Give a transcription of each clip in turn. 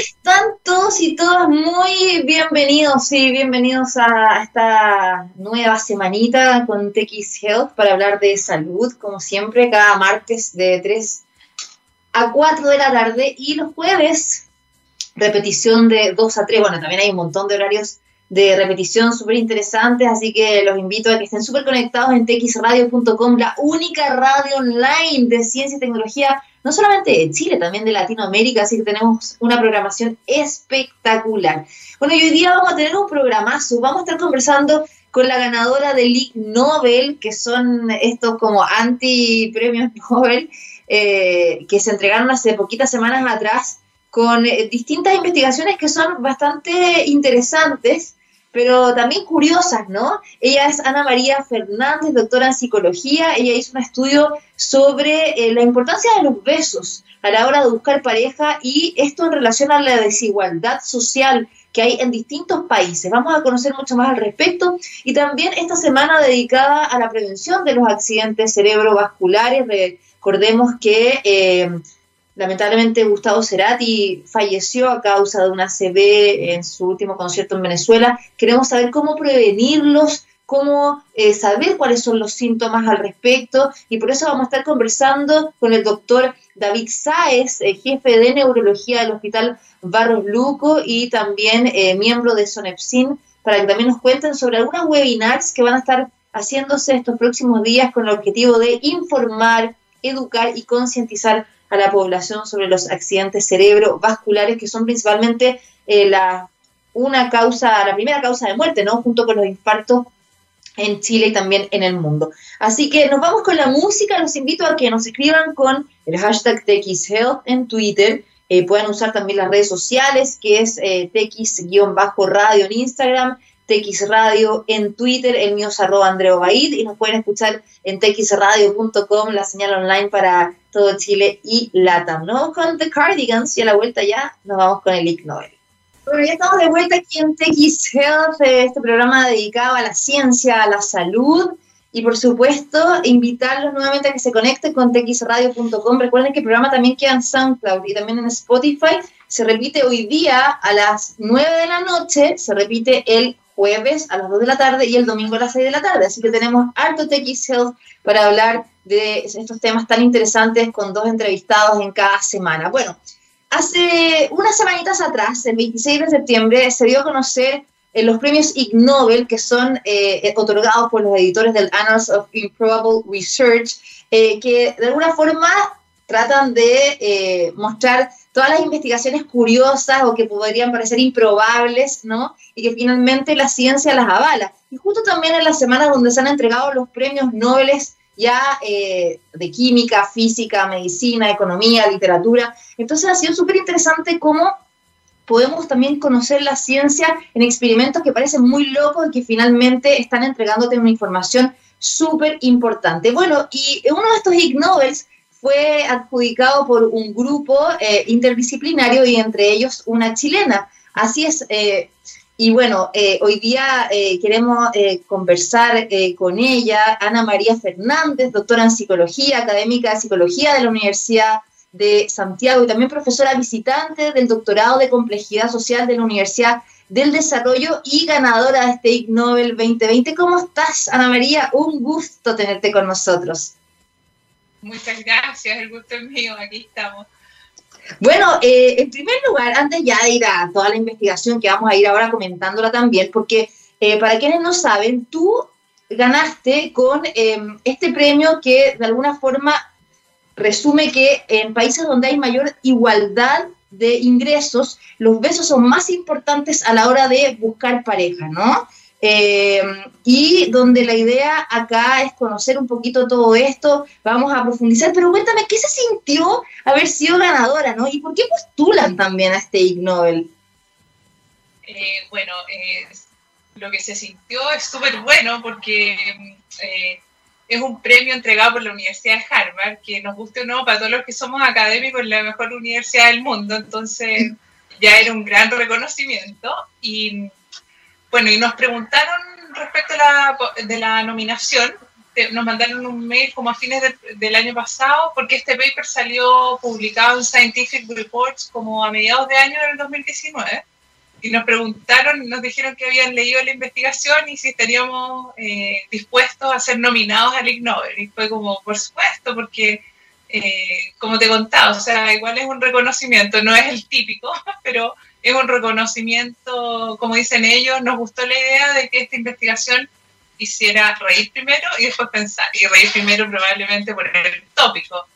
están todos y todas? Muy bienvenidos y bienvenidos a esta nueva semanita con TX Health para hablar de salud, como siempre, cada martes de 3 a 4 de la tarde y los jueves repetición de 2 a 3. Bueno, también hay un montón de horarios de repetición súper interesantes, así que los invito a que estén súper conectados en txradio.com, la única radio online de ciencia y tecnología no solamente de Chile, también de Latinoamérica, así que tenemos una programación espectacular. Bueno, y hoy día vamos a tener un programazo, vamos a estar conversando con la ganadora del Ig Nobel, que son estos como anti-premios Nobel, eh, que se entregaron hace poquitas semanas atrás, con eh, distintas investigaciones que son bastante interesantes pero también curiosas, ¿no? Ella es Ana María Fernández, doctora en psicología. Ella hizo un estudio sobre eh, la importancia de los besos a la hora de buscar pareja y esto en relación a la desigualdad social que hay en distintos países. Vamos a conocer mucho más al respecto y también esta semana dedicada a la prevención de los accidentes cerebrovasculares. Recordemos que eh, Lamentablemente Gustavo Cerati falleció a causa de una CB en su último concierto en Venezuela. Queremos saber cómo prevenirlos, cómo eh, saber cuáles son los síntomas al respecto y por eso vamos a estar conversando con el doctor David Sáez, jefe de neurología del Hospital Barros Luco y también eh, miembro de Sonepsin, para que también nos cuenten sobre algunas webinars que van a estar haciéndose estos próximos días con el objetivo de informar, educar y concientizar a la población sobre los accidentes cerebrovasculares, que son principalmente eh, la, una causa, la primera causa de muerte, ¿no? Junto con los infartos en Chile y también en el mundo. Así que nos vamos con la música, los invito a que nos escriban con el hashtag TXHealth en Twitter, eh, pueden usar también las redes sociales, que es eh, TX-radio en Instagram, TX Radio en Twitter, el mío es arroba Andreo Baid, y nos pueden escuchar en txradio.com, la señal online para todo Chile y Latam. ¿no? con The Cardigans y a la vuelta ya nos vamos con el Ig. Bueno, ya estamos de vuelta aquí en TX Health, este programa dedicado a la ciencia, a la salud y por supuesto invitarlos nuevamente a que se conecten con txradio.com. Recuerden que el programa también queda en SoundCloud y también en Spotify. Se repite hoy día a las 9 de la noche, se repite el jueves a las 2 de la tarde y el domingo a las 6 de la tarde. Así que tenemos harto TX Health para hablar de estos temas tan interesantes con dos entrevistados en cada semana. Bueno, hace unas semanitas atrás, el 26 de septiembre, se dio a conocer eh, los premios Ig Nobel, que son eh, otorgados por los editores del Annals of Improbable Research, eh, que de alguna forma tratan de mostrar todas las investigaciones curiosas o que podrían parecer improbables, ¿no? Y que finalmente la ciencia las avala. Y justo también en la semana donde se han entregado los premios Nobel ya eh, de química, física, medicina, economía, literatura. Entonces ha sido súper interesante cómo podemos también conocer la ciencia en experimentos que parecen muy locos y que finalmente están entregándote una información súper importante. Bueno, y uno de estos Ig Nobels fue adjudicado por un grupo eh, interdisciplinario y entre ellos una chilena. Así es, eh, y bueno, eh, hoy día eh, queremos eh, conversar con ella, Ana María Fernández, doctora en psicología, académica de psicología de la Universidad de Santiago y también profesora visitante del doctorado de complejidad social de la Universidad del Desarrollo y ganadora de este Ig Nobel 2020. ¿Cómo estás, Ana María? Un gusto tenerte con nosotros. Muchas gracias, el gusto es mío, aquí estamos. Bueno, eh, en primer lugar, antes ya de ir a toda la investigación que vamos a ir ahora comentándola también, porque eh, para quienes no saben, tú ganaste con em, este premio que de alguna forma resume que en países donde hay mayor igualdad de ingresos, los besos son más importantes a la hora de buscar pareja, ¿no? Eh, y donde la idea acá es conocer un poquito todo esto, vamos a profundizar, pero cuéntame, ¿qué se sintió haber sido ganadora, no? ¿Y por qué postulan también a este Ig Nobel? Eh, bueno, eh, lo que se sintió es súper bueno porque es un premio entregado por la Universidad de Harvard, que nos guste o no, para todos los que somos académicos, la mejor universidad del mundo, entonces ya era un gran reconocimiento y bueno, y nos preguntaron respecto de la nominación, nos mandaron un mail como a fines del año pasado, porque este paper salió publicado en Scientific Reports como a mediados de año del 2019 y nos preguntaron, nos dijeron que habían leído la investigación y si estaríamos eh, dispuestos a ser nominados al Ig Nobel. Y fue como, por supuesto, porque, eh, como te contaba, o sea, igual es un reconocimiento, no es el típico, pero es un reconocimiento, como dicen ellos, nos gustó la idea de que esta investigación hiciera reír primero y después pensar, y reír primero probablemente por el tópico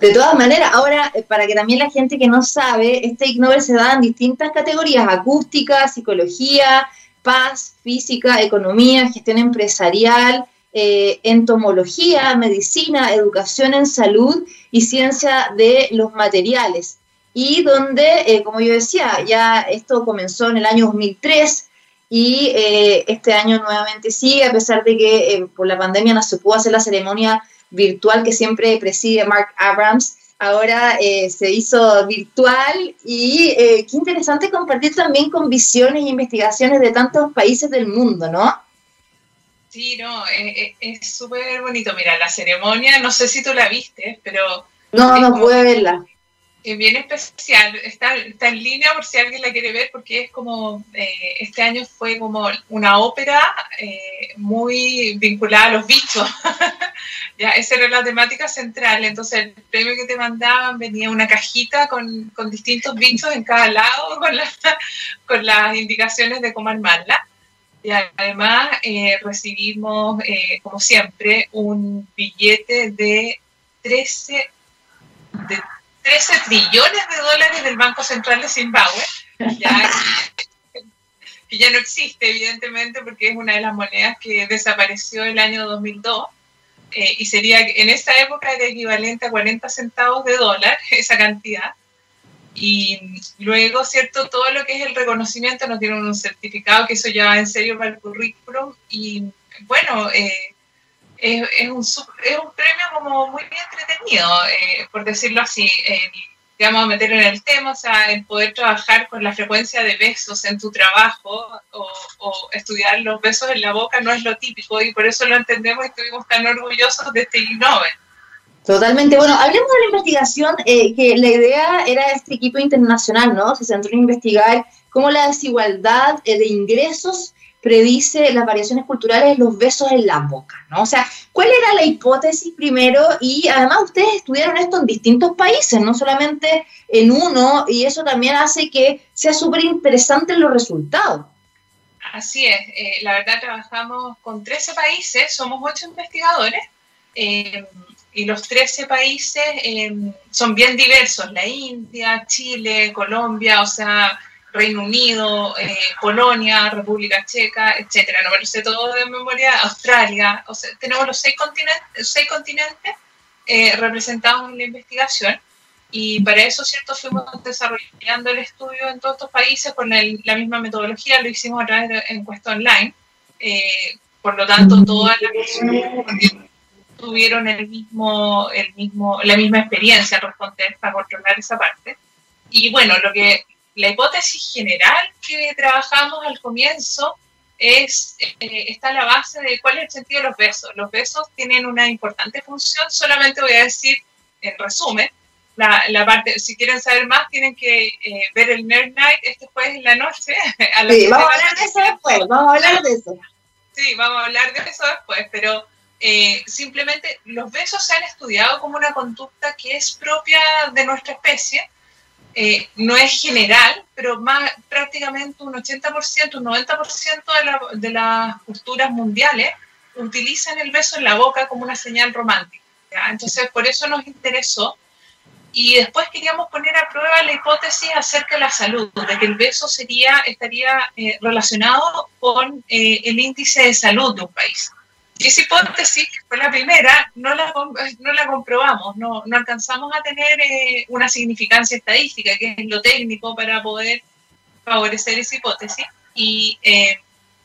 de todas maneras, ahora, eh, para que también la gente que no sabe, este Ig Nobel se da en distintas categorías, acústica, psicología, paz, física, economía, gestión empresarial, eh, entomología, medicina, educación en salud y ciencia de los materiales. Y donde, eh, como yo decía, ya esto comenzó en el año 2003 y este año nuevamente sigue, a pesar de que por la pandemia no se pudo hacer la ceremonia virtual que siempre preside Mark Abrams, ahora eh, se hizo virtual y eh, qué interesante compartir también con visiones e investigaciones de tantos países del mundo, ¿no? Sí, no, eh, es súper bonito. Mira, la ceremonia, no sé si tú la viste, pero... No, no pude verla es bien especial, está, está, en línea por si alguien la quiere ver, porque es como, eh, este año fue como una ópera eh, muy vinculada a los bichos, ya, esa era la temática central, entonces el premio que te mandaban venía una cajita con, con distintos bichos en cada lado, con, con las indicaciones de cómo armarla. Y además eh, recibimos, como siempre, un billete de 13, de 13 trillones de dólares del Banco Central de Zimbabue, que ya no existe, evidentemente, porque es una de las monedas que desapareció el año 2002. Eh, y sería, en esa época era equivalente a 40 centavos de dólar, esa cantidad. Y luego, ¿cierto? Todo lo que es el reconocimiento no tiene un certificado, que eso ya va en serio para el currículum. Y bueno, eh, es, un, es un premio como muy entretenido, eh, por decirlo así. digamos, a meter en el tema, o sea, el poder trabajar con la frecuencia de besos en tu trabajo o, estudiar los besos en la boca no es lo típico y por eso lo entendemos y estuvimos tan orgullosos de este Nobel. Totalmente. Bueno, hablemos de la investigación, eh, que la idea era este equipo internacional, ¿no? Se centró en investigar cómo la desigualdad eh, de ingresos predice las variaciones culturales de los besos en la boca, ¿no? O sea, ¿cuál era la hipótesis primero? Y además ustedes estudiaron esto en distintos países, no solamente en uno, y eso también hace que sea súper interesante los resultados. Así es, eh, la verdad trabajamos con 13 países, somos 8 investigadores, eh, y los 13 países eh, son bien diversos, la India, Chile, Colombia, o sea, Reino Unido, eh, Polonia, República Checa, etcétera. No me lo sé todo de memoria, Australia, o sea, tenemos los seis continentes, seis continentes eh, representados en la investigación y para eso, ¿cierto? Fuimos desarrollando el estudio en todos estos países con la misma metodología, lo hicimos a través de encuesta online, eh, por lo tanto, todas las personas tuvieron el mismo, el mismo, la misma experiencia al responder para controlar esa parte. Y bueno, lo que la hipótesis general que trabajamos al comienzo es, eh, está a la base de cuál es el sentido de los besos. Los besos tienen una importante función, solamente voy a decir en resumen, la, la parte, si quieren saber más, tienen que eh, ver el Nerd Night este jueves en la noche. sí, vamos a hablar de eso después, vamos a hablar de eso. Sí, vamos a hablar de eso después, pero eh, simplemente los besos se han estudiado como una conducta que es propia de nuestra especie eh, no es general, pero más prácticamente un 80%, un 90% de, las culturas mundiales utilizan el beso en la boca como una señal romántica. Entonces, por eso nos interesó. Y después queríamos poner a prueba la hipótesis acerca de la salud, de que el beso sería, estaría eh, relacionado con eh, el índice de salud de un país. Esa hipótesis, que fue la primera, no la, no la comprobamos, no, no alcanzamos a tener eh, una significancia estadística, que es lo técnico para poder favorecer esa hipótesis. Y eh,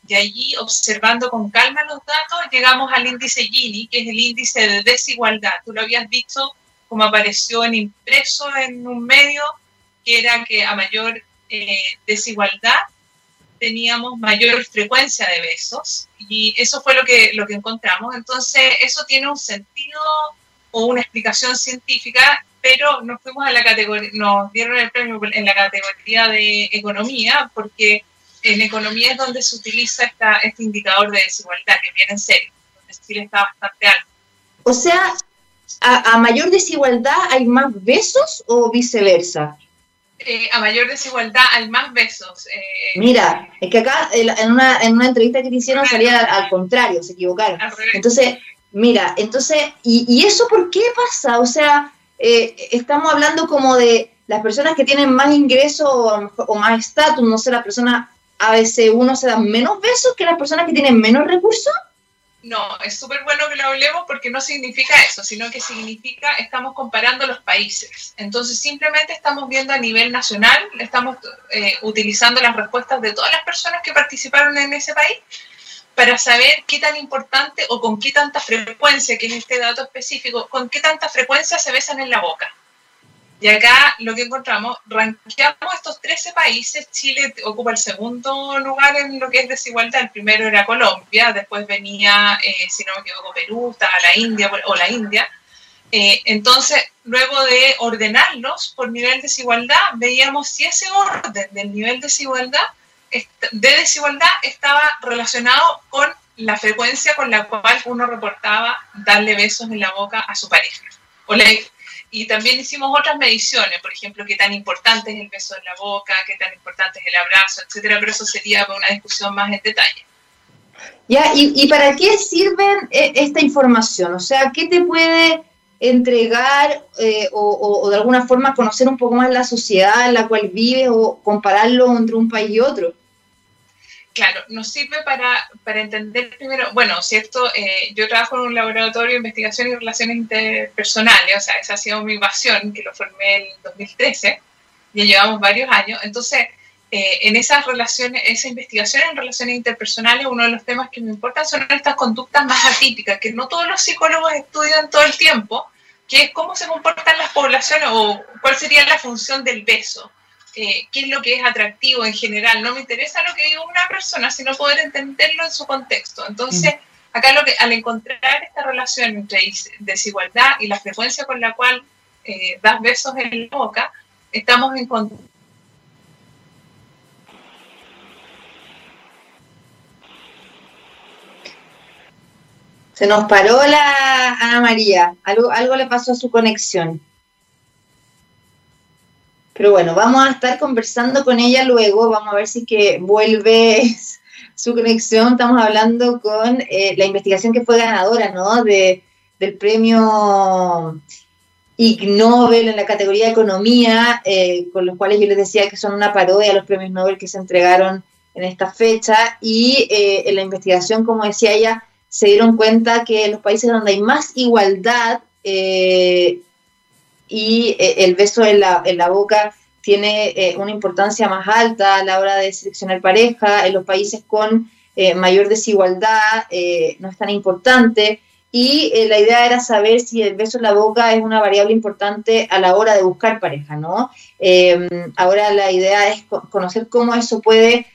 de allí, observando con calma los datos, llegamos al índice Gini, que es el índice de desigualdad. Tú lo habías visto como apareció en impreso en un medio, que era que a mayor eh, desigualdad teníamos mayor frecuencia de besos y eso fue lo que, lo que encontramos. Entonces, eso tiene un sentido o una explicación científica, pero nos fuimos a la categoría, nos dieron el premio en la categoría de economía, porque en economía es donde se utiliza esta, este indicador de desigualdad, que viene en serio, donde Chile está bastante alto. O sea, a, mayor desigualdad hay más besos o viceversa? Eh, a mayor desigualdad hay más besos. Eh, Mira, es que acá en una, en una entrevista que te hicieron salía al, contrario, se equivocaron. Entonces, Mira, entonces, ¿y, eso por qué pasa? O sea, eh, estamos hablando como de las personas que tienen más ingresos o, más estatus, no sé, las personas a veces uno se dan menos besos que las personas que tienen menos recursos. No, es súper bueno que lo hablemos porque no significa eso, sino que significa estamos comparando los países. Entonces simplemente estamos viendo a nivel nacional, estamos eh, utilizando las respuestas de todas las personas que participaron en ese país para saber qué tan importante o con qué tanta frecuencia, que es este dato específico, con qué tanta frecuencia se besan en la boca. Y acá lo que encontramos, ranqueamos estos 13 países, Chile ocupa el segundo lugar en lo que es desigualdad, el primero era Colombia, después venía, eh, si no me equivoco, Perú, estaba la India o la India. Eh, entonces, luego de ordenarlos por nivel de desigualdad, veíamos si ese orden del nivel de desigualdad de desigualdad estaba relacionado con la frecuencia con la cual uno reportaba darle besos en la boca a su pareja. Y también hicimos otras mediciones, por ejemplo, qué tan importante es el beso en la boca, qué tan importante es el abrazo, etcétera, pero eso sería una discusión más en detalle. Ya, ¿y, para qué sirve eh, esta información? O sea, ¿qué te puede entregar eh, o, de alguna forma conocer un poco más la sociedad en la cual vives o compararlo entre un país y otro? Claro, nos sirve para, para entender primero, bueno, cierto, eh, yo trabajo en un laboratorio de investigación y relaciones interpersonales, o sea, esa ha sido mi pasión, que lo formé en 2013, ya llevamos varios años, entonces, eh, en esas relaciones, esa investigación en relaciones interpersonales, uno de los temas que me importan son estas conductas más atípicas, que no todos los psicólogos estudian todo el tiempo, que es cómo se comportan las poblaciones o cuál sería la función del beso eh, qué es lo que es atractivo en general. No me interesa lo que diga una persona, sino poder entenderlo en su contexto. Entonces, acá lo que, al encontrar esta relación entre desigualdad y la frecuencia con la cual eh, das besos en la boca, estamos encontrando Se nos paró la Ana María, algo, algo le pasó a su conexión. Pero bueno, vamos a estar conversando con ella luego, vamos a ver si que vuelve su conexión. Estamos hablando con eh, la investigación que fue ganadora, ¿no? De, del premio Ig Nobel en la categoría de economía, eh, con los cuales yo les decía que son una parodia los premios Nobel que se entregaron en esta fecha. Y eh, en la investigación, como decía ella, se dieron cuenta que los países donde hay más igualdad y eh, el beso en la, en la boca tiene eh, una importancia más alta a la hora de seleccionar pareja, en los países con eh, mayor desigualdad no es tan importante y la idea era saber si el beso en la boca es una variable importante a la hora de buscar pareja, ¿no? ahora la idea es conocer cómo eso puede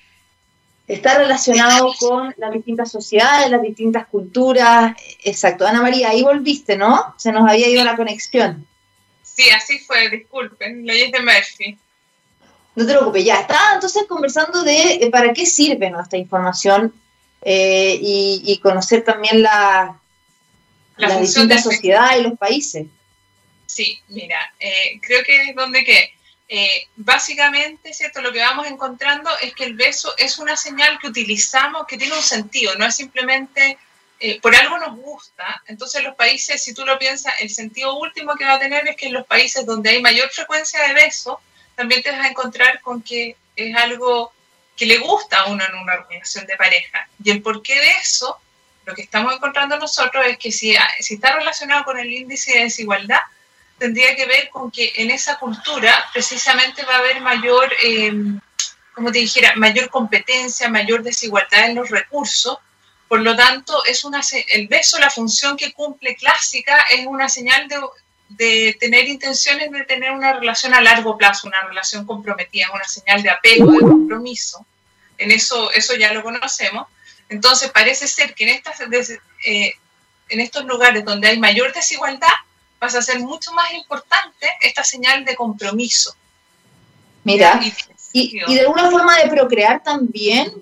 estar relacionado con las distintas sociedades, las distintas culturas. Exacto. Ana María, ahí volviste, ¿no? Se nos había ido la conexión. Sí, así fue, disculpen, leyes de Murphy. No te preocupes, ya está entonces conversando de eh, para qué sirve nuestra información eh, y, conocer también la, la, la distinta sociedad y los países. Sí, mira, eh, creo que es donde que básicamente, ¿cierto? Lo que vamos encontrando es que el beso es una señal que utilizamos que tiene un sentido, no es simplemente eh, por algo nos gusta, entonces los países, si tú lo piensas, el sentido último que va a tener es que en los países donde hay mayor frecuencia de besos, también te vas a encontrar con que es algo que le gusta a uno en una relación de pareja. Y el porqué de eso, lo que estamos encontrando nosotros es que si, si está relacionado con el índice de desigualdad, tendría que ver con que en esa cultura precisamente va a haber mayor, eh, dijera, mayor competencia, mayor desigualdad en los recursos por lo tanto, es una, el beso, la función que cumple clásica, es una señal de, tener intenciones de tener una relación a largo plazo, una relación comprometida, una señal de apego, de compromiso. en eso, eso ya lo conocemos. Entonces parece ser que en, estas, eh, en estos lugares donde hay mayor desigualdad, pasa a ser mucho más importante esta señal de compromiso. Mira, y, y, de alguna forma de procrear también,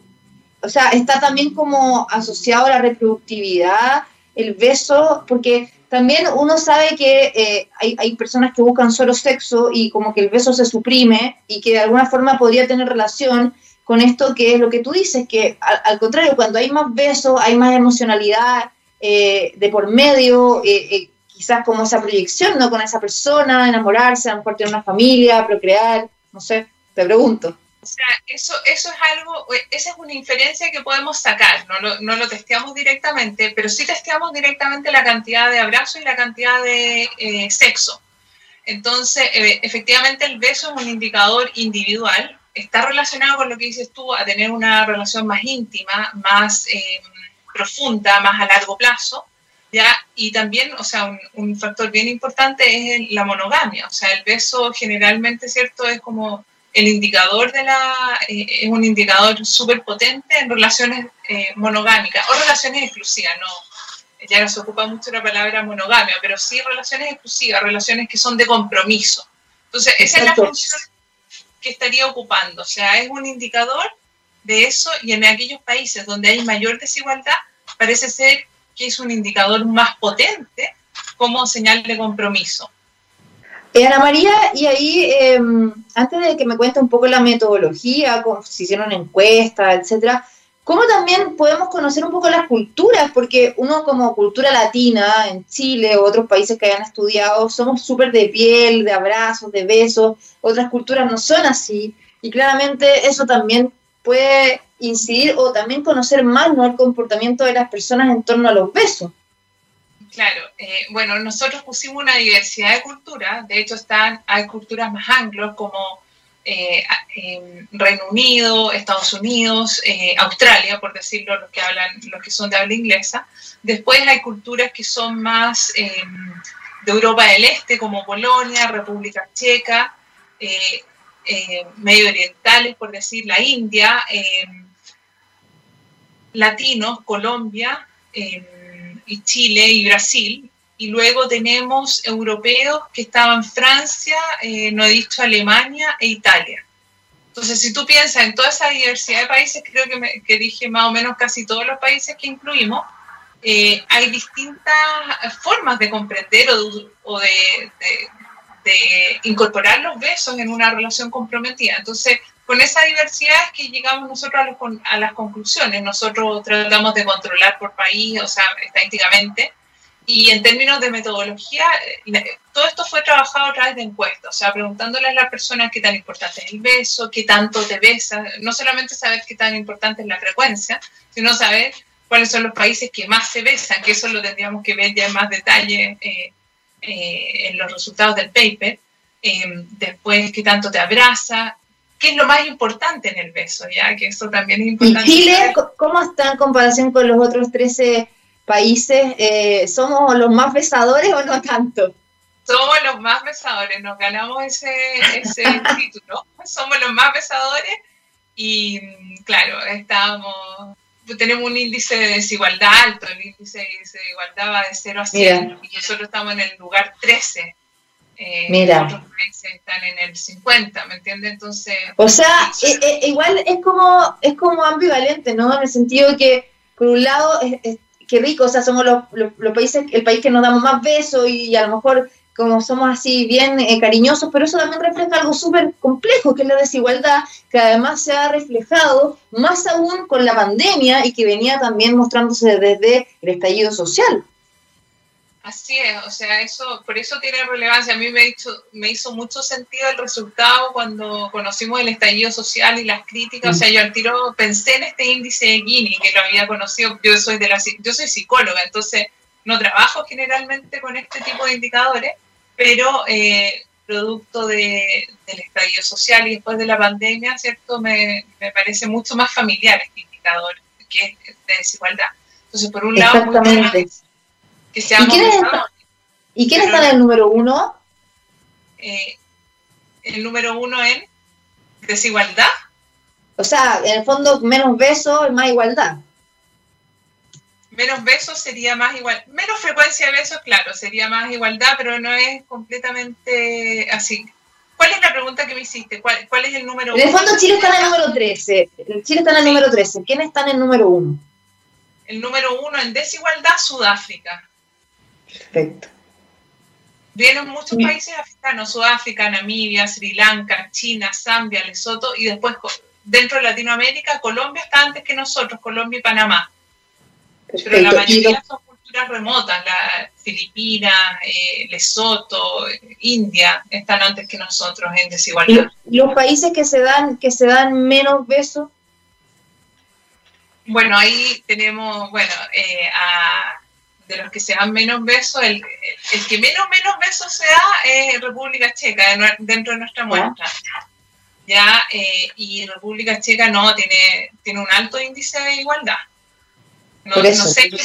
o sea, está también como asociado a la reproductividad, el beso, porque también uno sabe que eh, hay, hay, personas que buscan solo sexo y como que el beso se suprime y que de alguna forma podría tener relación con esto que es lo que tú dices, que al, contrario, cuando hay más besos, hay más emocionalidad eh, de por medio, eh, quizás como esa proyección, ¿no? Con esa persona, enamorarse, a lo mejor tener una familia, procrear, no sé, te pregunto. O sea, eso, eso es algo, esa es una inferencia que podemos sacar, no lo, no lo testeamos directamente, pero sí testeamos directamente la cantidad de abrazos y la cantidad de eh, sexo. Entonces, eh, efectivamente el beso es un indicador individual, está relacionado con lo que dices tú, a tener una relación más íntima, más eh, profunda, más a largo plazo, ¿ya? Y también, o sea, un, un, factor bien importante es la monogamia, o sea, el beso generalmente, ¿cierto? Es como el indicador de la, eh, es un indicador súper potente en relaciones eh, monogámicas o relaciones exclusivas, no, ya no se ocupa mucho la palabra monogamia, pero sí relaciones exclusivas, relaciones que son de compromiso. Entonces, esa es la función que estaría ocupando, o sea, es un indicador de eso y en aquellos países donde hay mayor desigualdad, parece ser que es un indicador más potente como señal de compromiso. Eh, Ana María, y ahí, em, antes de que me cuente un poco la metodología, cómo se hicieron encuestas, etcétera, ¿cómo también podemos conocer un poco las culturas? Porque uno como cultura latina, en Chile o otros países que hayan estudiado, somos súper de piel, de abrazos, de besos, otras culturas no son así, y claramente eso también puede incidir o también conocer más ¿no? el comportamiento de las personas en torno a los besos. Claro, eh, bueno, nosotros pusimos una diversidad de culturas, de hecho están, hay culturas más anglos como eh, Reino Unido, Estados Unidos, eh, Australia, por decirlo, los que hablan, los que son de habla inglesa. Después hay culturas que son más em, de Europa del Este, como Polonia, República Checa, medio orientales, por decir, la India, em, latinos, Colombia em, y Chile y Brasil, y luego tenemos europeos que estaban Francia, eh, no he dicho Alemania e Italia. Entonces, si tú piensas en toda esa diversidad de países, creo que, que dije más o menos casi todos los países que incluimos, eh, hay distintas formas de comprender o, de, de, incorporar los besos en una relación comprometida. Entonces, con esa diversidad es que llegamos nosotros a, las conclusiones. Nosotros tratamos de controlar por país, o sea, estadísticamente, y en términos de metodología, eh, todo esto fue trabajado a través de encuestas, o sea, preguntándole a las personas qué tan importante es el beso, qué tanto te besas, no solamente saber qué tan importante es la frecuencia, sino saber cuáles son los países que más se besan, que eso lo tendríamos que ver ya en más detalle eh, eh, en los resultados del paper. después, qué tanto te abraza, qué es lo más importante en el beso, ya que eso también es importante. ¿Y Chile cómo está en comparación con los otros 13 países? Eh, ¿Somos los más besadores o no tanto? Somos los más besadores, nos ganamos ese, ese título. Somos los más besadores y, claro, estamos tenemos un índice de desigualdad alto, el índice de desigualdad va de 0 a 100 y nosotros estamos en el lugar 13 eh, Mira. Otros países están en el 50, ¿me entiendes? Entonces. O sea, eh, eh, igual es como, es como ambivalente, ¿no? En el sentido que, por un lado, es, qué rico, o sea, somos los, los, países, el país que nos damos más besos y a lo mejor como somos así bien cariñosos, pero eso también refleja algo súper complejo, que es la desigualdad, que además se ha reflejado más aún con la pandemia y que venía también mostrándose desde el estallido social. Así es, o sea, eso, por eso tiene relevancia. A mí me, hizo, me hizo mucho sentido el resultado cuando conocimos el estallido social y las críticas. O sea, yo al tiro pensé en este índice de Gini, que lo había conocido. Yo soy de la, yo soy psicóloga, entonces no trabajo generalmente con este tipo de indicadores, pero eh, producto de, del estallido social y después de la pandemia, ¿cierto? Me, me parece mucho más familiar este indicador que es de desigualdad. Entonces, por un lado, muy ¿Y quién, está, en el número uno? Eh, el número uno en desigualdad. O sea, en el fondo, menos besos, más igualdad. Menos besos sería más igual, menos frecuencia de besos, claro, sería más igualdad, pero no es completamente así. ¿Cuál es la pregunta que me hiciste? ¿Cuál, es el número uno? En el fondo Chile está en el número 13. Chile está en el número 13. ¿Quién está en el número uno? El número uno en desigualdad, Sudáfrica. Perfecto. Vienen muchos países africanos, Sudáfrica, Namibia, Sri Lanka, China, Zambia, Lesoto, y después dentro de Latinoamérica, Colombia está antes que nosotros, Colombia y Panamá. Pero la mayoría son culturas remotas, la Filipinas, eh, Lesoto, India, están antes que nosotros en desigualdad. ¿Y los países que se dan, que se dan menos besos? Bueno, ahí tenemos, bueno, eh, a de los que se dan menos besos, el, el, que menos menos besos se da es República Checa, dentro de nuestra muestra. ¿Ya? Eh, y República Checa no, tiene, tiene un alto índice de igualdad. No, no sé qué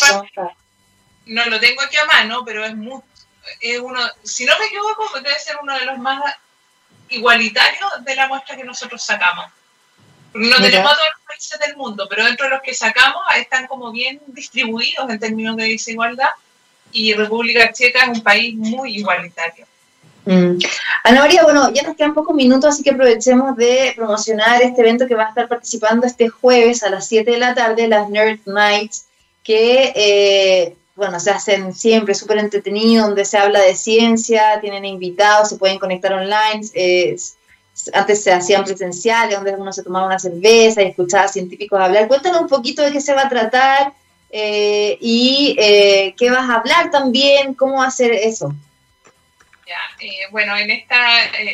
no lo tengo aquí a mano, pero es, muy, es uno, si no me equivoco, debe ser uno de los más igualitarios de la muestra que nosotros sacamos. No tenemos a todos los países del mundo, pero dentro de los que sacamos están como bien distribuidos en términos de desigualdad y República Checa es un país muy igualitario. Mm. Ana María, bueno, ya nos quedan pocos minutos, así que aprovechemos de promocionar este evento que va a estar participando este jueves a las 7 de la tarde, las Nerd Nights, que, eh, bueno, se hacen siempre súper entretenidos, donde se habla de ciencia, tienen invitados, se pueden conectar online. es antes se hacían presenciales, donde uno se tomaba una cerveza y escuchaba a científicos hablar. Cuéntanos un poquito de qué se va a tratar eh, y eh, qué vas a hablar también, cómo ser eso. Ya, eh, bueno, en esta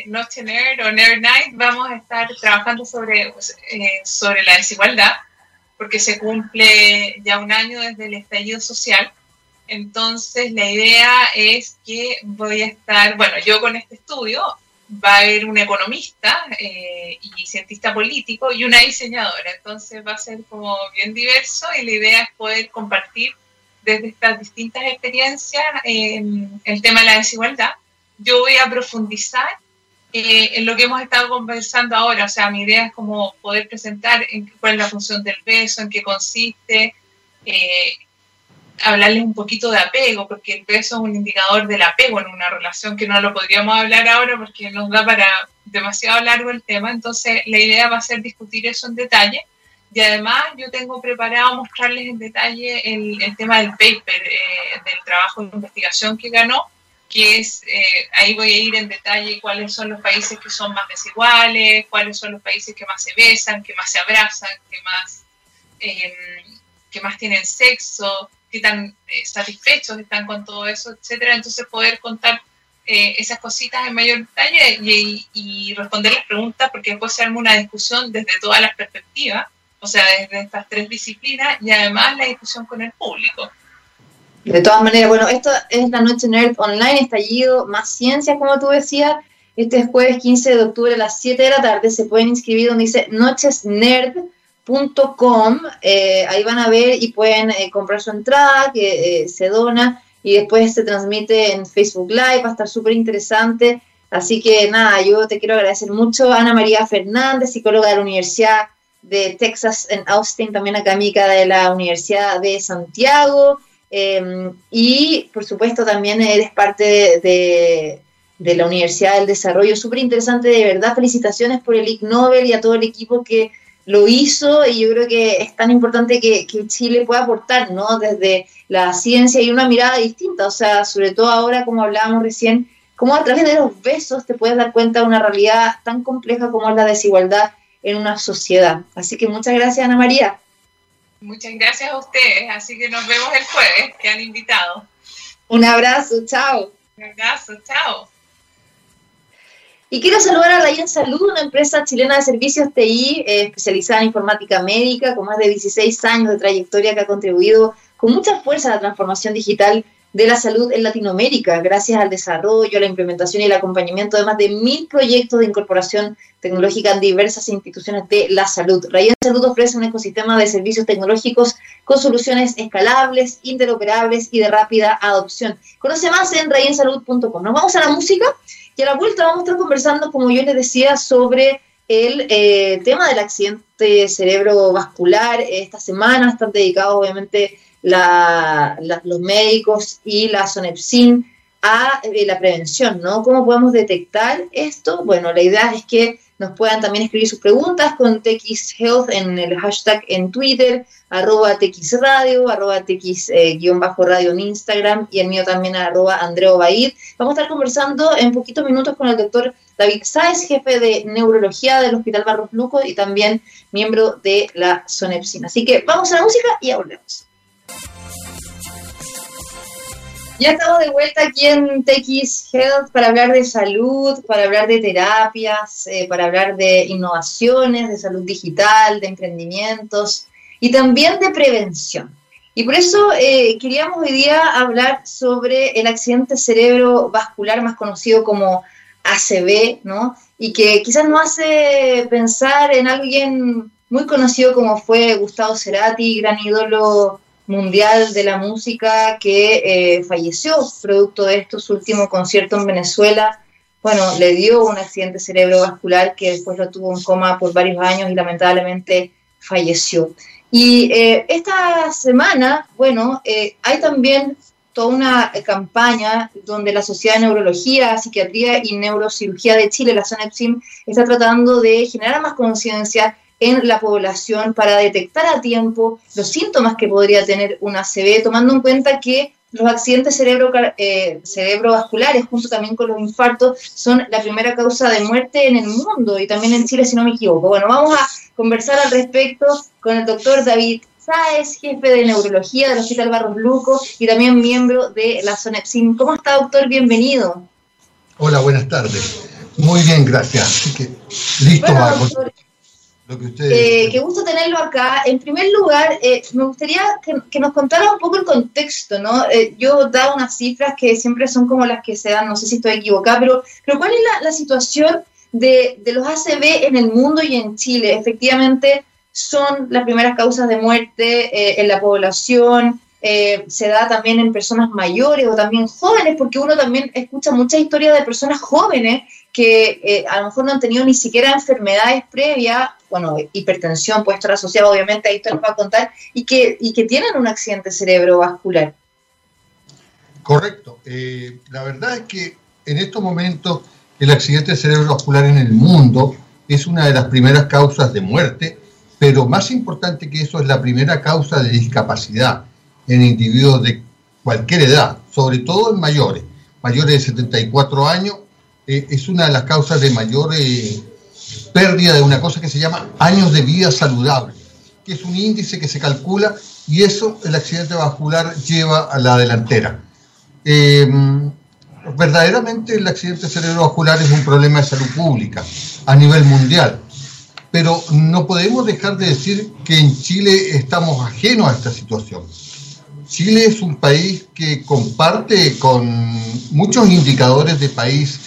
Noche Nerd o Nerd Night vamos a estar trabajando sobre, sobre la desigualdad, porque se cumple ya un año desde el estallido social. Entonces, la idea es que voy a estar, bueno, yo con este estudio va a haber un economista eh, y cientista político y una diseñadora. Entonces va a ser como bien diverso y la idea es poder compartir desde estas distintas experiencias el tema de la desigualdad. Yo voy a profundizar eh, en lo que hemos estado conversando ahora. O sea, mi idea es como poder presentar en cuál es la función del peso, en qué consiste, eh, hablarles un poquito de apego, porque el peso es un indicador del apego en una relación que no lo podríamos hablar ahora porque nos da para demasiado largo el tema. Entonces, la idea va a ser discutir eso en detalle. Y además, yo tengo preparado mostrarles en detalle el, tema del paper, eh, del trabajo de investigación que ganó, que es, eh, ahí voy a ir en detalle cuáles son los países que son más desiguales, cuáles son los países que más se besan, que más se abrazan, que más, eh, que más tienen sexo, qué tan eh, satisfechos están con todo eso, etcétera. Entonces poder contar eh, esas cositas en mayor detalle y, responder las preguntas, porque después se arma una discusión desde todas las perspectivas, o sea, desde estas tres disciplinas y además la discusión con el público. De todas maneras, bueno, esto es la Noche Nerd Online, estallido más ciencia, como tú decías. Este es jueves 15 de octubre a las 7 de la tarde. Se pueden inscribir donde dice Noches Nerd Com, eh, ahí van a ver y pueden eh, comprar su entrada que eh, se dona y después se transmite en Facebook Live, va a estar súper interesante. Así que nada, yo te quiero agradecer mucho. Ana María Fernández, psicóloga de la Universidad de Texas en Austin, también académica de la Universidad de Santiago. Em, y por supuesto también eres parte de, de la Universidad del Desarrollo. Súper interesante, de verdad. Felicitaciones por el Ig Nobel y a todo el equipo que lo hizo y yo creo que es tan importante que, Chile pueda aportar, ¿no? Desde la ciencia y una mirada distinta, o sea, sobre todo ahora, como hablábamos recién, cómo a través de los besos te puedes dar cuenta de una realidad tan compleja como es la desigualdad en una sociedad. Así que muchas gracias, Ana María. Muchas gracias a ustedes, así que nos vemos el jueves, que han invitado. Un abrazo, chao. Un abrazo, chao. Y quiero saludar a Rayen Salud, una empresa chilena de servicios TI eh, especializada en informática médica, con más de 16 años de trayectoria que ha contribuido con mucha fuerza a la transformación digital de la salud en Latinoamérica, gracias al desarrollo, la implementación y el acompañamiento de más de mil proyectos de incorporación tecnológica en diversas instituciones de la salud. Rayen Salud ofrece un ecosistema de servicios tecnológicos con soluciones escalables, interoperables y de rápida adopción. Conoce más en rayensalud.com. Nos vamos a la música y a la vuelta vamos a estar conversando, como yo les decía, sobre el eh, tema del accidente cerebrovascular. Esta semana están dedicados obviamente los médicos y la SONEPSIN a eh, la prevención, ¿no? ¿Cómo podemos detectar esto? Bueno, la idea es que nos puedan también escribir sus preguntas con TX Health en el hashtag en Twitter, arroba TX Radio, arroba TX eh, en Instagram y el mío también arroba Andreo Baid. Vamos a estar conversando en poquitos minutos con el doctor David Sáez, jefe de neurología del Hospital Barros Luco y también miembro de la SONEPSIN. Así que vamos a la música y ya volvemos. Ya estamos de vuelta aquí en TX Health para hablar de salud, para hablar de terapias, eh, para hablar de innovaciones, de salud digital, de emprendimientos y también de prevención. Y por eso eh, queríamos hoy día hablar sobre el accidente cerebrovascular más conocido como ACV, ¿no? Y que quizás nos hace pensar en alguien muy conocido como fue Gustavo Cerati, gran ídolo mundial de la música que eh, falleció producto de esto, su último concierto en Venezuela. Bueno, le dio un accidente cerebrovascular que después lo tuvo en coma por varios años y lamentablemente falleció. Y eh, esta semana, bueno, eh, hay también toda una campaña donde la Sociedad de Neurología, Psiquiatría y Neurocirugía de Chile, la SANEPSIM, está tratando de generar más conciencia en la población para detectar a tiempo los síntomas que podría tener una ACV, tomando en cuenta que los accidentes cerebro, eh, cerebrovasculares, junto también con los infartos, son la primera causa de muerte en el mundo y también en Chile, si no me equivoco. Bueno, vamos a conversar al respecto con el doctor David Sáez, jefe de neurología del Hospital Barros Luco y también miembro de la SONEPSIM. ¿Cómo está, doctor? Bienvenido. Hola, buenas tardes. Muy bien, gracias. Así que listo eh, qué gusto tenerlo acá. En primer lugar, eh, me gustaría que, nos contara un poco el contexto, ¿no? Eh, yo dado unas cifras que siempre son como las que se dan, no sé si estoy equivocada, pero, pero ¿cuál es la, situación de, de, los ACV en el mundo y en Chile? Efectivamente, son las primeras causas de muerte en la población. se da también en personas mayores o también jóvenes, porque uno también escucha muchas historias de personas jóvenes que eh, a lo mejor no han tenido ni siquiera enfermedades previas, bueno, hipertensión puede estar asociada, obviamente, ahí te lo va a contar, y que, y que tienen un accidente cerebrovascular. Correcto. Eh, la verdad es que en estos momentos el accidente cerebrovascular en el mundo es una de las primeras causas de muerte, pero más importante que eso es la primera causa de discapacidad en individuos de cualquier edad, sobre todo en mayores, mayores de 74 años eh, es una de las causas de mayor eh, pérdida de una cosa que se llama años de vida saludable, que es un índice que se calcula y eso el accidente vascular lleva a la delantera. Em, verdaderamente el accidente cerebrovascular es un problema de salud pública a nivel mundial, pero no podemos dejar de decir que en Chile estamos ajenos a esta situación. Chile es un país que comparte con muchos indicadores de país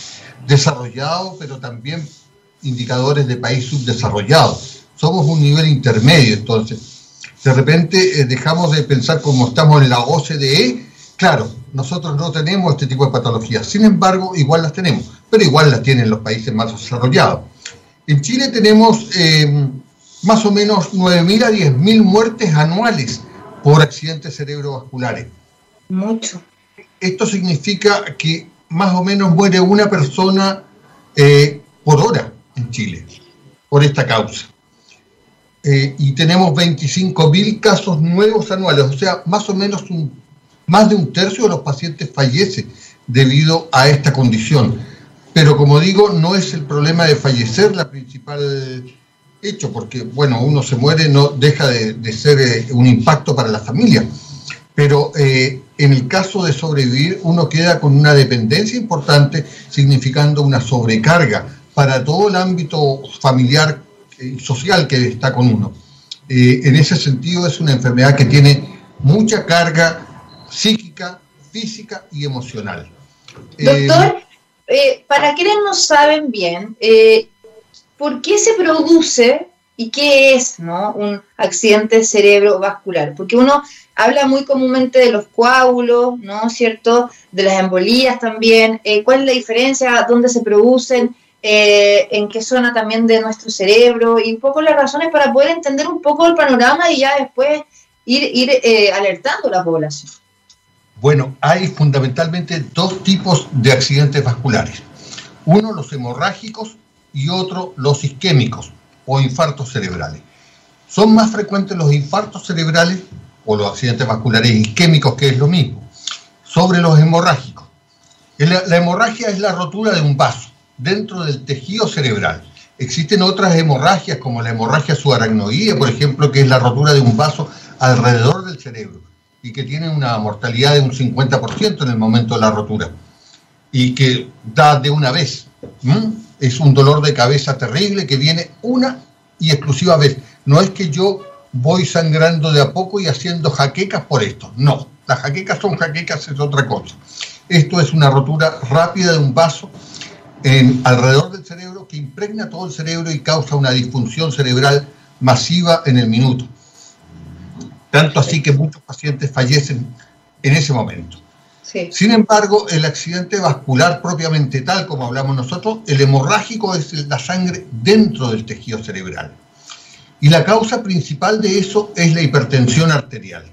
desarrollado, pero también indicadores de país subdesarrollado. Somos un nivel intermedio, entonces. De repente eh, dejamos de pensar como estamos en la OCDE. Claro, nosotros no tenemos este tipo de patologías, sin embargo, igual las tenemos, pero igual las tienen los países más desarrollados. En Chile tenemos eh, más o menos 9.000 a 10.000 muertes anuales por accidentes cerebrovasculares. Mucho. Esto significa que más o menos muere una persona eh, por hora en Chile por esta causa. Eh, y tenemos 25.000 casos nuevos anuales, o sea, más o menos un, más de un tercio de los pacientes fallece debido a esta condición. Pero como digo, no es el problema de fallecer la principal hecho, porque bueno, uno se muere, no deja de, ser eh, un impacto para la familia. Pero en el caso de sobrevivir, uno queda con una dependencia importante, significando una sobrecarga para todo el ámbito familiar y social que está con uno. Eh, en ese sentido, es una enfermedad que tiene mucha carga psíquica, física y emocional. Doctor, eh, para quienes no saben bien, eh, ¿por qué se produce y qué es ¿no? un accidente cerebrovascular? Porque uno habla muy comúnmente de los coágulos, ¿no es cierto? De las embolías también. Eh, ¿Cuál es la diferencia? ¿Dónde se producen? eh, en qué zona también de nuestro cerebro y un poco las razones para poder entender un poco el panorama y ya después ir, ir eh, alertando a la población. Bueno, hay fundamentalmente dos tipos de accidentes vasculares. Uno los hemorrágicos y otro los isquémicos o infartos cerebrales. Son más frecuentes los infartos cerebrales o los accidentes vasculares isquémicos, que es lo mismo, sobre los hemorrágicos. La hemorragia es la rotura de un vaso dentro del tejido cerebral. Existen otras hemorragias como la hemorragia subaracnoidea, por ejemplo, que es la rotura de un vaso alrededor del cerebro y que tiene una mortalidad de un 50% en el momento de la rotura y que da de una vez. Es un dolor de cabeza terrible que viene una y exclusiva vez. No es que yo voy sangrando de a poco y haciendo jaquecas por esto. No, las jaquecas son jaquecas, es otra cosa. Esto es una rotura rápida de un vaso en, alrededor del cerebro que impregna todo el cerebro y causa una disfunción cerebral masiva en el minuto. Tanto así que muchos pacientes fallecen en ese momento. Sin embargo, el accidente vascular propiamente tal como hablamos nosotros, el hemorrágico es la sangre dentro del tejido cerebral. Y la causa principal de eso es la hipertensión arterial.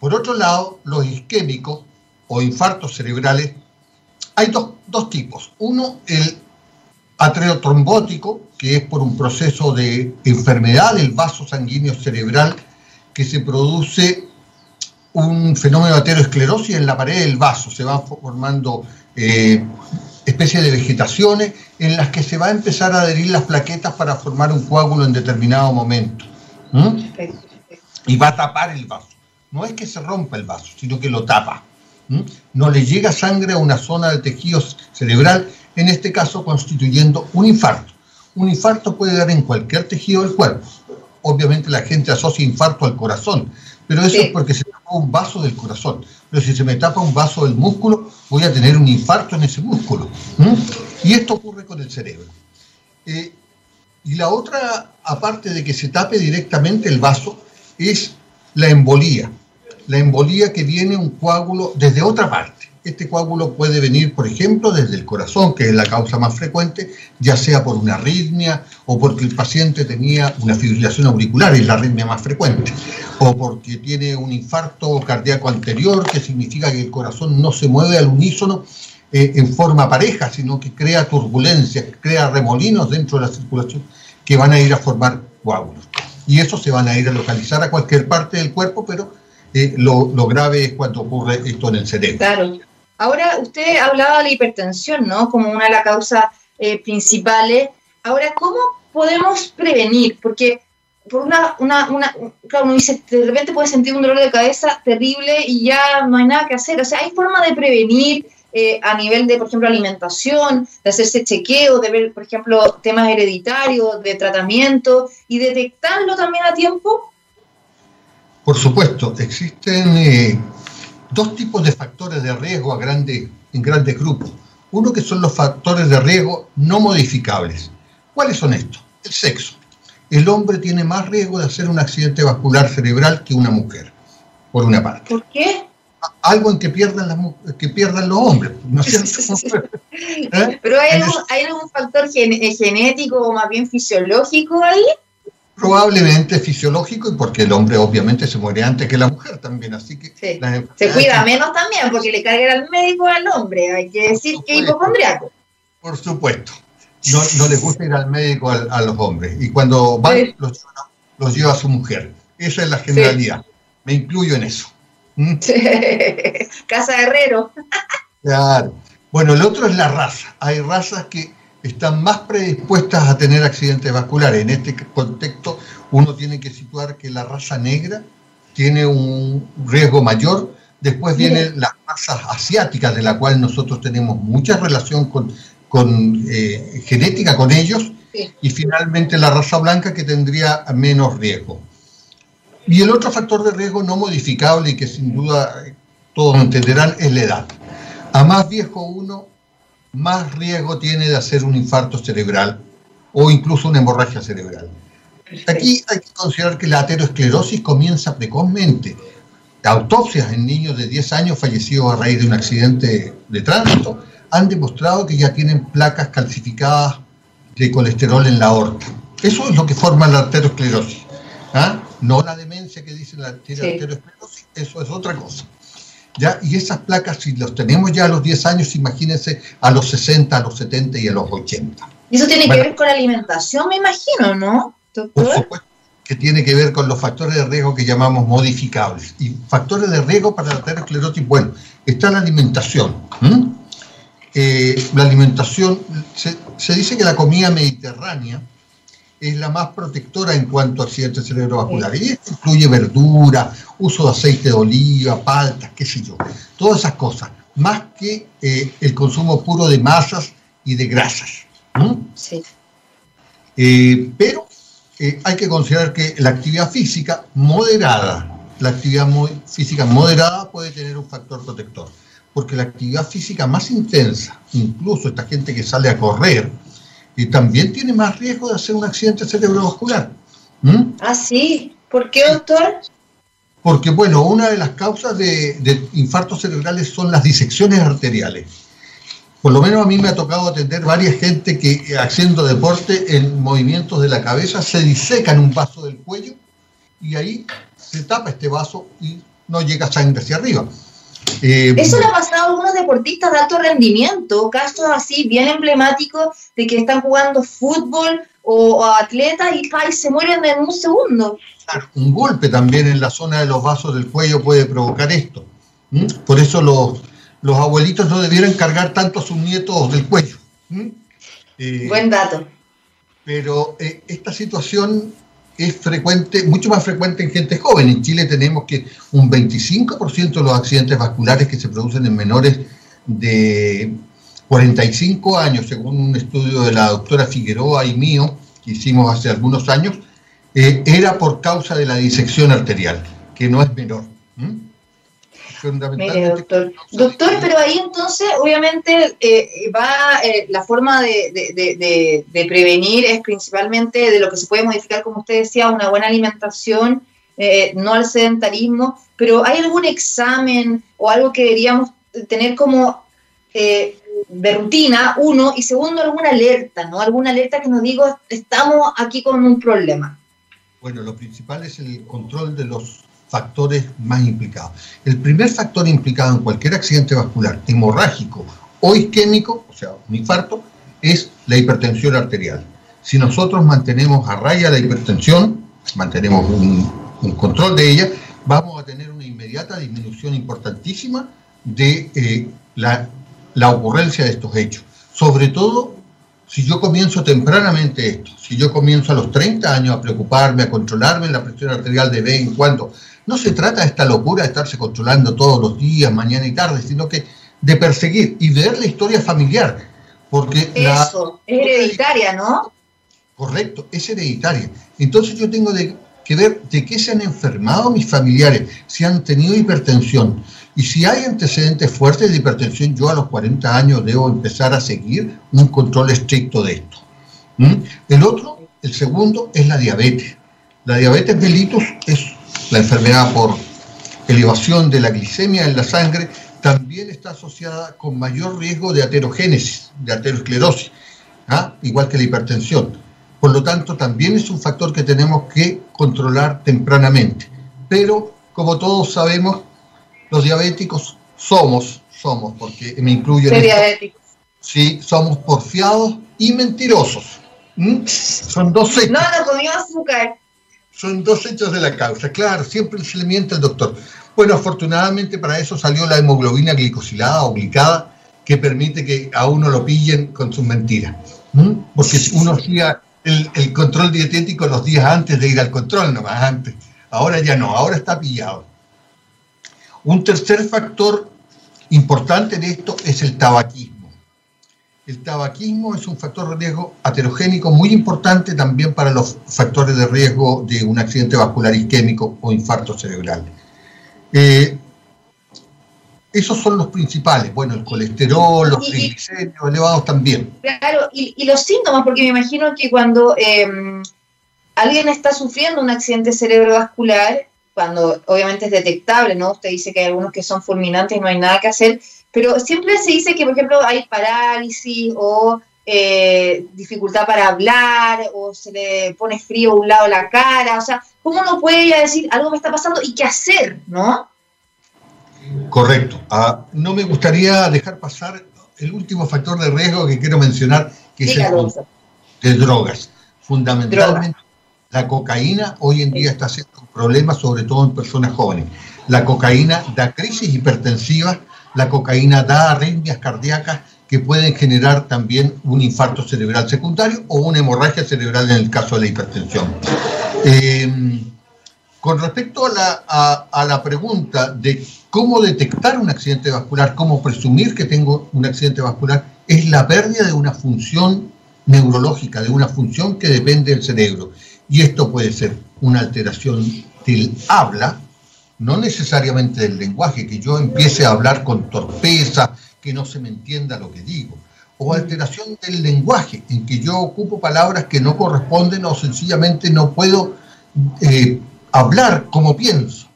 Por otro lado, los isquémicos o infartos cerebrales, hay dos, dos tipos. Uno, el atreotrombótico, que es por un proceso de enfermedad del vaso sanguíneo cerebral que se produce un fenómeno de ateroesclerosis en la pared del vaso. Se van formando eh, especies de vegetaciones en las que se va a empezar a adherir las plaquetas para formar un coágulo en determinado momento. Y va a tapar el vaso. No es que se rompa el vaso, sino que lo tapa. No le llega sangre a una zona del tejido cerebral, en este caso constituyendo un infarto. Un infarto puede dar en cualquier tejido del cuerpo. Obviamente la gente asocia infarto al corazón, pero eso es porque se un vaso del corazón. Pero si se me tapa un vaso del músculo, voy a tener un infarto en ese músculo. Y esto ocurre con el cerebro. Eh, y la otra, aparte de que se tape directamente el vaso, es la embolía. La embolía que viene un coágulo desde otra parte. Este coágulo puede venir, por ejemplo, desde el corazón, que es la causa más frecuente, ya sea por una arritmia o porque el paciente tenía una fibrilación auricular, es la arritmia más frecuente, o porque tiene un infarto cardíaco anterior, que significa que el corazón no se mueve al unísono eh, en forma pareja, sino que crea turbulencias, crea remolinos dentro de la circulación que van a ir a formar coágulos. Y eso se van a ir a localizar a cualquier parte del cuerpo, pero eh, lo, lo, grave es cuando ocurre esto en el cerebro. Claro. Ahora, usted hablaba de la hipertensión, ¿no? Como una de las causas eh, principales. Ahora, ¿cómo podemos prevenir? Porque por una, una, una, claro, uno dice, de repente puede sentir un dolor de cabeza terrible y ya no hay nada que hacer. O sea, hay forma de prevenir eh, a nivel de, por ejemplo, alimentación, de hacerse chequeo, de ver, por ejemplo, temas hereditarios, de tratamiento y detectarlo también a tiempo. Por supuesto, existen eh, dos tipos de factores de riesgo a grande, en grandes grupos. Uno que son los factores de riesgo no modificables. ¿Cuáles son estos? El sexo. El hombre tiene más riesgo de hacer un accidente vascular cerebral que una mujer, por una parte. ¿Por qué? Algo en que pierdan, las, que pierdan los hombres, ¿no es cierto? ¿Eh? ¿Pero hay algún, hay algún factor genético o más bien fisiológico ahí? Probablemente fisiológico y porque el hombre obviamente se muere antes que la mujer también, así que... Se cuida menos también porque le carga al médico al hombre, hay que decir que hipocondriaco. Por supuesto, no, no les gusta ir al médico a, los hombres. Y cuando van los, los, lleva a su mujer, esa es la generalidad, me incluyo en eso. ¿Mm? Casa Herrero. claro. Bueno, el otro es la raza, hay razas que están más predispuestas a tener accidentes vasculares. En este contexto, uno tiene que situar que la raza negra tiene un riesgo mayor. Después vienen las razas asiáticas, de la cual nosotros tenemos mucha relación con, eh, genética con ellos. Y finalmente la raza blanca, que tendría menos riesgo. Y el otro factor de riesgo no modificable y que sin duda todos entenderán es la edad. A más viejo uno, más riesgo tiene de hacer un infarto cerebral o incluso una hemorragia cerebral. Aquí hay que considerar que la aterosclerosis comienza precozmente. Autopsias en niños de 10 años fallecidos a raíz de un accidente de tránsito han demostrado que ya tienen placas calcificadas de colesterol en la aorta. Eso es lo que forma la arteriosclerosis. ¿ah? No la demencia que dice la arteriosclerosis, eso es otra cosa. ¿Ya? Y esas placas, si los tenemos ya a los 10 años, imagínense a los 60, a los 70 y a los 80. Y eso tiene que ver con la alimentación, me imagino, ¿no? Por supuesto que tiene que ver con los factores de riesgo que llamamos modificables. Y factores de riesgo para la aterosclerosis, bueno, está la alimentación. Eh, la alimentación, se, se, dice que la comida mediterránea es la más protectora en cuanto a accidentes cerebrovasculares. Y esto incluye verdura, uso de aceite de oliva, paltas, qué sé yo, todas esas cosas, más que eh, el consumo puro de masas y de grasas. Sí. Eh, pero eh, hay que considerar que la actividad física moderada, la actividad física moderada puede tener un factor protector, porque la actividad física más intensa, incluso esta gente que sale a correr, y también tiene más riesgo de hacer un accidente cerebrovascular. Ah, sí. ¿Por qué, doctor? Porque, bueno, una de las causas de, de infartos cerebrales son las disecciones arteriales por lo menos a mí me ha tocado atender varias gente que haciendo deporte en movimientos de la cabeza se disecan un vaso del cuello y ahí se tapa este vaso y no llega sangre hacia arriba. Eh, Eso le ha pasado a algunos deportistas de alto rendimiento, casos así bien emblemáticos de que están jugando fútbol o, atletas y, y, se mueren en un segundo. Un golpe también en la zona de los vasos del cuello puede provocar esto. Por eso los los abuelitos no debieran cargar tanto a sus nietos del cuello. Eh, Buen dato. Pero eh, esta situación es frecuente, mucho más frecuente en gente joven. En Chile tenemos que un 25% de los accidentes vasculares que se producen en menores de 45 años, según un estudio de la doctora Figueroa y mío, que hicimos hace algunos años, eh, era por causa de la disección arterial, que no es menor. Mire, doctor. Doctor, pero ahí entonces, obviamente, eh, va eh, la forma de, prevenir es principalmente de lo que se puede modificar, como usted decía, una buena alimentación, eh, no al sedentarismo, pero ¿hay algún examen o algo que deberíamos tener como de rutina, uno, y segundo, alguna alerta, ¿no? Alguna alerta que nos diga, estamos aquí con un problema. Bueno, lo principal es el control de los factores más implicados. El primer factor implicado en cualquier accidente vascular, hemorrágico o isquémico, o sea, un infarto, es la hipertensión arterial. Si nosotros mantenemos a raya la hipertensión, mantenemos un, control de ella, vamos a tener una inmediata disminución importantísima de eh, la, la ocurrencia de estos hechos. Sobre todo si yo comienzo tempranamente esto, si yo comienzo a los 30 años a preocuparme, a controlarme la presión arterial de vez en cuando, no se trata de esta locura de estarse controlando todos los días, mañana y tarde, sino que de perseguir y ver la historia familiar. Porque Eso, es hereditaria, ¿no? Correcto, es hereditaria. Entonces yo tengo que ver de qué se han enfermado mis familiares, si han tenido hipertensión. Y si hay antecedentes fuertes de hipertensión, yo a los 40 años debo empezar a seguir un control estricto de esto. ¿Mm? El otro, el segundo, es la diabetes. La diabetes mellitus es la enfermedad por elevación de la glicemia en la sangre también está asociada con mayor riesgo de aterogénesis, de aterosclerosis, ¿ah? igual que la hipertensión. Por lo tanto, también es un factor que tenemos que controlar tempranamente. Pero, como todos sabemos, los diabéticos somos, somos, porque me incluyo en diabéticos. Sí, somos porfiados y mentirosos. Son dos hechos. No, no comió azúcar. Son dos hechos de la causa. Claro, siempre se le miente al doctor. Bueno, afortunadamente para eso salió la hemoglobina glicosilada o glicada, que permite que a uno lo pillen con sus mentiras. Porque uno hacía el, el, control dietético los días antes de ir al control, nomás antes. Ahora ya no, ahora está pillado. Un tercer factor importante de esto es el tabaquismo. El tabaquismo es un factor de riesgo aterogénico muy importante también para los factores de riesgo de un accidente vascular isquémico o infarto cerebral. Eh, esos son los principales. Bueno, el colesterol, los triglicéridos elevados también. Claro, y, los síntomas, porque me imagino que cuando em, alguien está sufriendo un accidente cerebrovascular, cuando obviamente es detectable, ¿no? Usted dice que hay algunos que son fulminantes y no hay nada que hacer, pero siempre se dice que, por ejemplo, hay parálisis o eh, dificultad para hablar o se le pone frío a un lado la cara, o sea, ¿cómo uno puede ya decir algo me está pasando y qué hacer, no? Correcto. Ah, no me gustaría dejar pasar el último factor de riesgo que quiero mencionar, que es el de drogas. Fundamentalmente, la cocaína hoy en día está haciendo problemas, sobre todo en personas jóvenes. La cocaína da crisis hipertensiva, la cocaína da arritmias cardíacas que pueden generar también un infarto cerebral secundario o una hemorragia cerebral en el caso de la hipertensión. Eh, con respecto a la, a la pregunta de cómo detectar un accidente vascular, cómo presumir que tengo un accidente vascular, es la pérdida de una función neurológica, de una función que depende del cerebro. Y esto puede ser una alteración del habla, no necesariamente del lenguaje, que yo empiece a hablar con torpeza, que no se me entienda lo que digo. O alteración del lenguaje, en que yo ocupo palabras que no corresponden o sencillamente no puedo eh, hablar como pienso.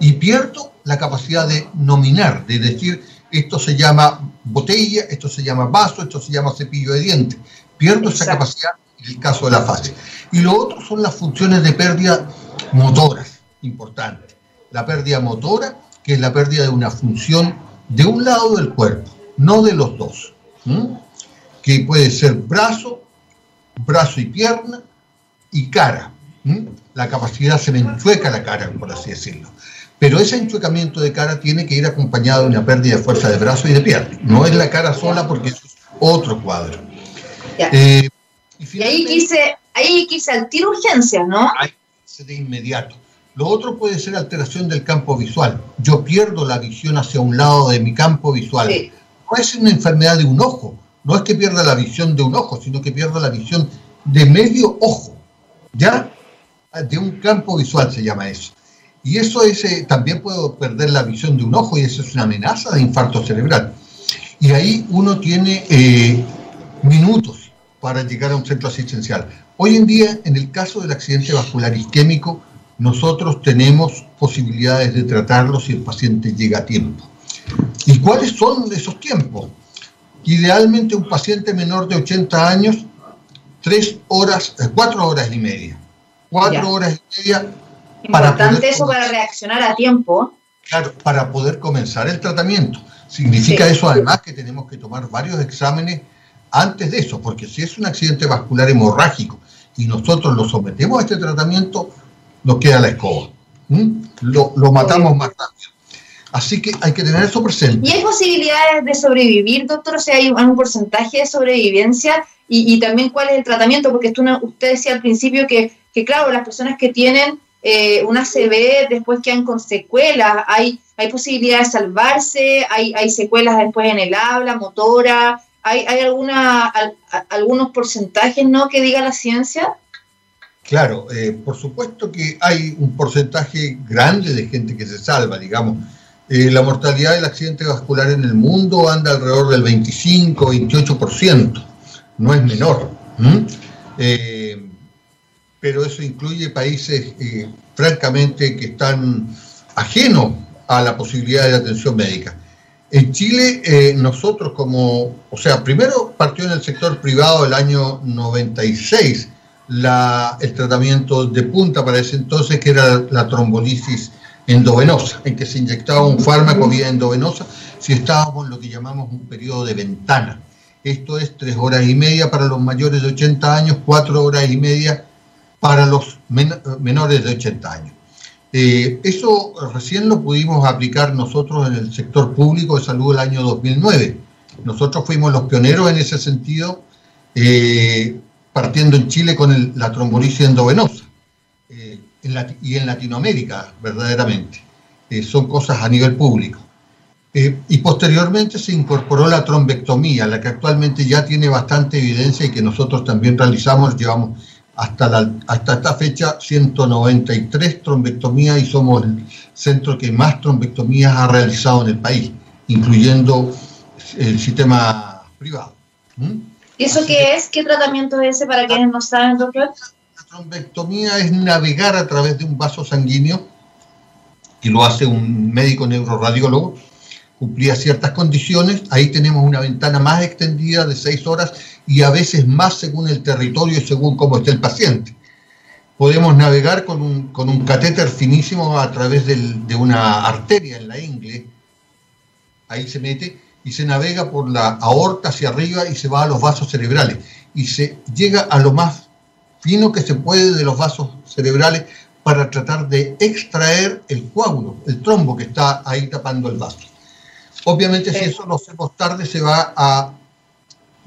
Y pierdo la capacidad de nominar, de decir, esto se llama botella, esto se llama vaso, esto se llama cepillo de dientes. Pierdo esa capacidad en el caso de la fase. Y lo otro son las funciones de pérdida motoras, importantes. La pérdida motora, que es la pérdida de una función de un lado del cuerpo, no de los dos, que puede ser brazo, brazo y pierna y cara. La capacidad se me enchueca la cara, por así decirlo. Pero ese enchuecamiento de cara tiene que ir acompañado de una pérdida de fuerza de brazo y de pierna. No es la cara sola porque eso es otro cuadro. Eh, y, ahí quise, ahí quise al tiro urgencias, ¿no? Ahí de inmediato. Lo otro puede ser alteración del campo visual. Yo pierdo la visión hacia un lado de mi campo visual. No es una enfermedad de un ojo. No es que pierda la visión de un ojo, sino que pierda la visión de medio ojo. ¿Ya? De un campo visual se llama eso. Y eso es, eh, también puedo perder la visión de un ojo y eso es una amenaza de infarto cerebral. Y ahí uno tiene eh, minutos para llegar a un centro asistencial. Hoy en día, en el caso del accidente vascular isquémico, nosotros tenemos posibilidades de tratarlo si el paciente llega a tiempo. ¿Y cuáles son esos tiempos? Idealmente un paciente menor de 80 años, tres horas, eh, cuatro horas y media. Cuatro horas y media. Importante eso para reaccionar a tiempo. Claro, para poder comenzar el tratamiento. Significa eso además que tenemos que tomar varios exámenes antes de eso, porque si es un accidente vascular hemorrágico y nosotros lo sometemos a este tratamiento, nos queda la escoba. Lo, lo, matamos más rápido. Así que hay que tener eso presente. ¿Y hay posibilidades de sobrevivir, doctor? O sea, hay un porcentaje de sobrevivencia y, también cuál es el tratamiento, porque usted decía al principio que, que claro, las personas que tienen eh, una CB después quedan con secuelas, hay, hay posibilidad de salvarse, hay, hay secuelas después en el habla, motora, hay, hay alguna, algunos porcentajes ¿no? que diga la ciencia. Claro, eh, por supuesto que hay un porcentaje grande de gente que se salva, digamos. Eh, la mortalidad del accidente vascular en el mundo anda alrededor del 25-28%, no es menor. Eh, pero eso incluye países, francamente, que están ajenos a la posibilidad de atención médica. En Chile, nosotros como, o sea, primero partió en el sector privado el año 96, el tratamiento de punta para ese entonces, que era la trombolisis endovenosa, en que se inyectaba un fármaco vía endovenosa si estábamos en lo que llamamos un periodo de ventana. Esto es tres horas y media para los mayores de 80 años, cuatro horas y media para los menores de 80 años. Eh, eso recién lo pudimos aplicar nosotros en el sector público de salud el año 2009. Nosotros fuimos los pioneros en ese sentido. Eh, partiendo en Chile con la trombolisis endovenosa eh, y en Latinoamérica, verdaderamente. Eh, son cosas a nivel público. Eh, y posteriormente se incorporó la trombectomía, la que actualmente ya tiene bastante evidencia y que nosotros también realizamos, llevamos hasta, la, hasta esta fecha 193 trombectomías y somos el centro que más trombectomías ha realizado en el país, incluyendo el sistema privado. ¿Mm? ¿Y eso qué es? ¿Qué tratamiento es ese para quienes no saben, doctor? La trombectomía es navegar a través de un vaso sanguíneo, y lo hace un médico neuroradiólogo, cumplía ciertas condiciones, ahí tenemos una ventana más extendida de seis horas y a veces más según el territorio y según cómo esté el paciente. Podemos navegar con un, con un catéter finísimo a través de una arteria en la ingle, ahí se mete y se navega por la aorta hacia arriba y se va a los vasos cerebrales y se llega a lo más fino que se puede de los vasos cerebrales para tratar de extraer el coágulo, el trombo que está ahí tapando el vaso. Obviamente si eso lo hacemos tarde se va a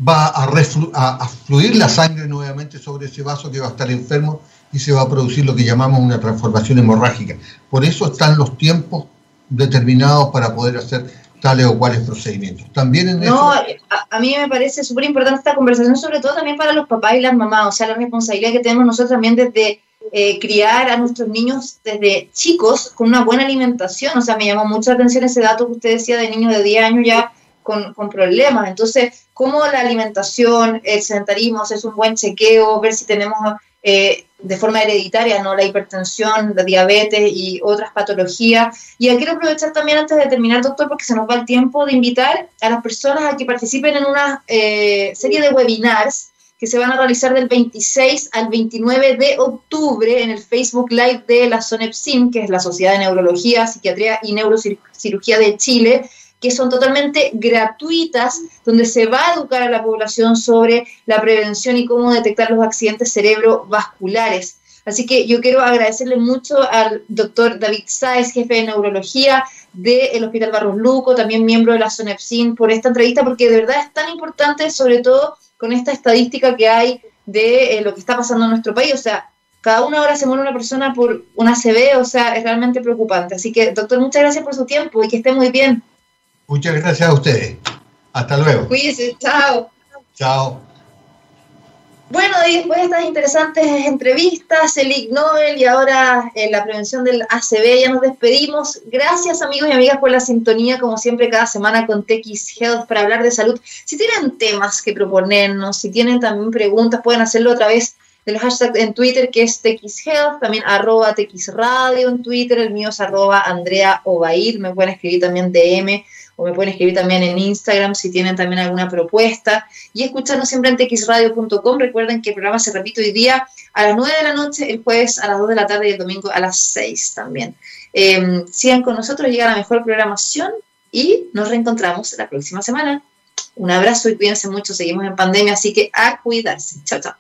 va a, fluir la sangre nuevamente sobre ese vaso que va a estar enfermo y se va a producir lo que llamamos una transformación hemorrágica. Por eso están los tiempos determinados para poder hacer tales o cuales procedimientos. También en No, a, mí me parece súper importante esta conversación, sobre todo también para los papás y las mamás, o sea, la responsabilidad que tenemos nosotros también desde eh, criar a nuestros niños desde chicos con una buena alimentación. O sea, me llamó mucha atención ese dato que usted decía de niños de 10 años ya con, con problemas. Entonces, cómo la alimentación, el sedentarismo, es un buen chequeo, ver si tenemos eh, de forma hereditaria, ¿no? La hipertensión, la diabetes y otras patologías. Y quiero aprovechar también antes de terminar, doctor, porque se nos va el tiempo, de invitar a las personas a que participen en una eh, serie de webinars que se van a realizar del 26 al 29 de octubre en el Facebook Live de la SONEPSIM, que es la Sociedad de Neurología, Psiquiatría y Neurocirugía de Chile, que son totalmente gratuitas, donde se va a educar a la población sobre la prevención y cómo detectar los accidentes cerebrovasculares. Así que yo quiero agradecerle mucho al doctor David Sáez, jefe de neurología del Hospital Barros Luco, también miembro de la SONEPSIN, por esta entrevista, porque de verdad es tan importante, sobre todo con esta estadística que hay de eh, lo que está pasando en nuestro país. O sea, cada una hora se muere una persona por una CB, o sea, es realmente preocupante. Así que, doctor, muchas gracias por su tiempo y que esté muy bien. Muchas gracias a ustedes. Hasta luego. Cuídense, chao. Chao. Bueno, después de estas interesantes entrevistas, el Ig Nobel y ahora en eh, la prevención del ACV, ya nos despedimos. Gracias amigos y amigas por la sintonía, como siempre, cada semana con TX Health para hablar de salud. Si tienen temas que proponernos, si tienen también preguntas, pueden hacerlo a través de los hashtags en Twitter, que es TX Health, también arroba TX Radio en Twitter, el mío es arroba Andrea Obaid, me pueden escribir también DM o me pueden escribir también en Instagram si tienen también alguna propuesta y escucharnos siempre en txradio.com. Recuerden que el programa se repite hoy día a las 9 de la noche, el jueves a las 2 de la tarde y el domingo a las 6 también. Em, sigan con nosotros, llega la mejor programación y nos reencontramos la próxima semana. Un abrazo y cuídense mucho, seguimos en pandemia, así que a cuidarse. Chao, chao.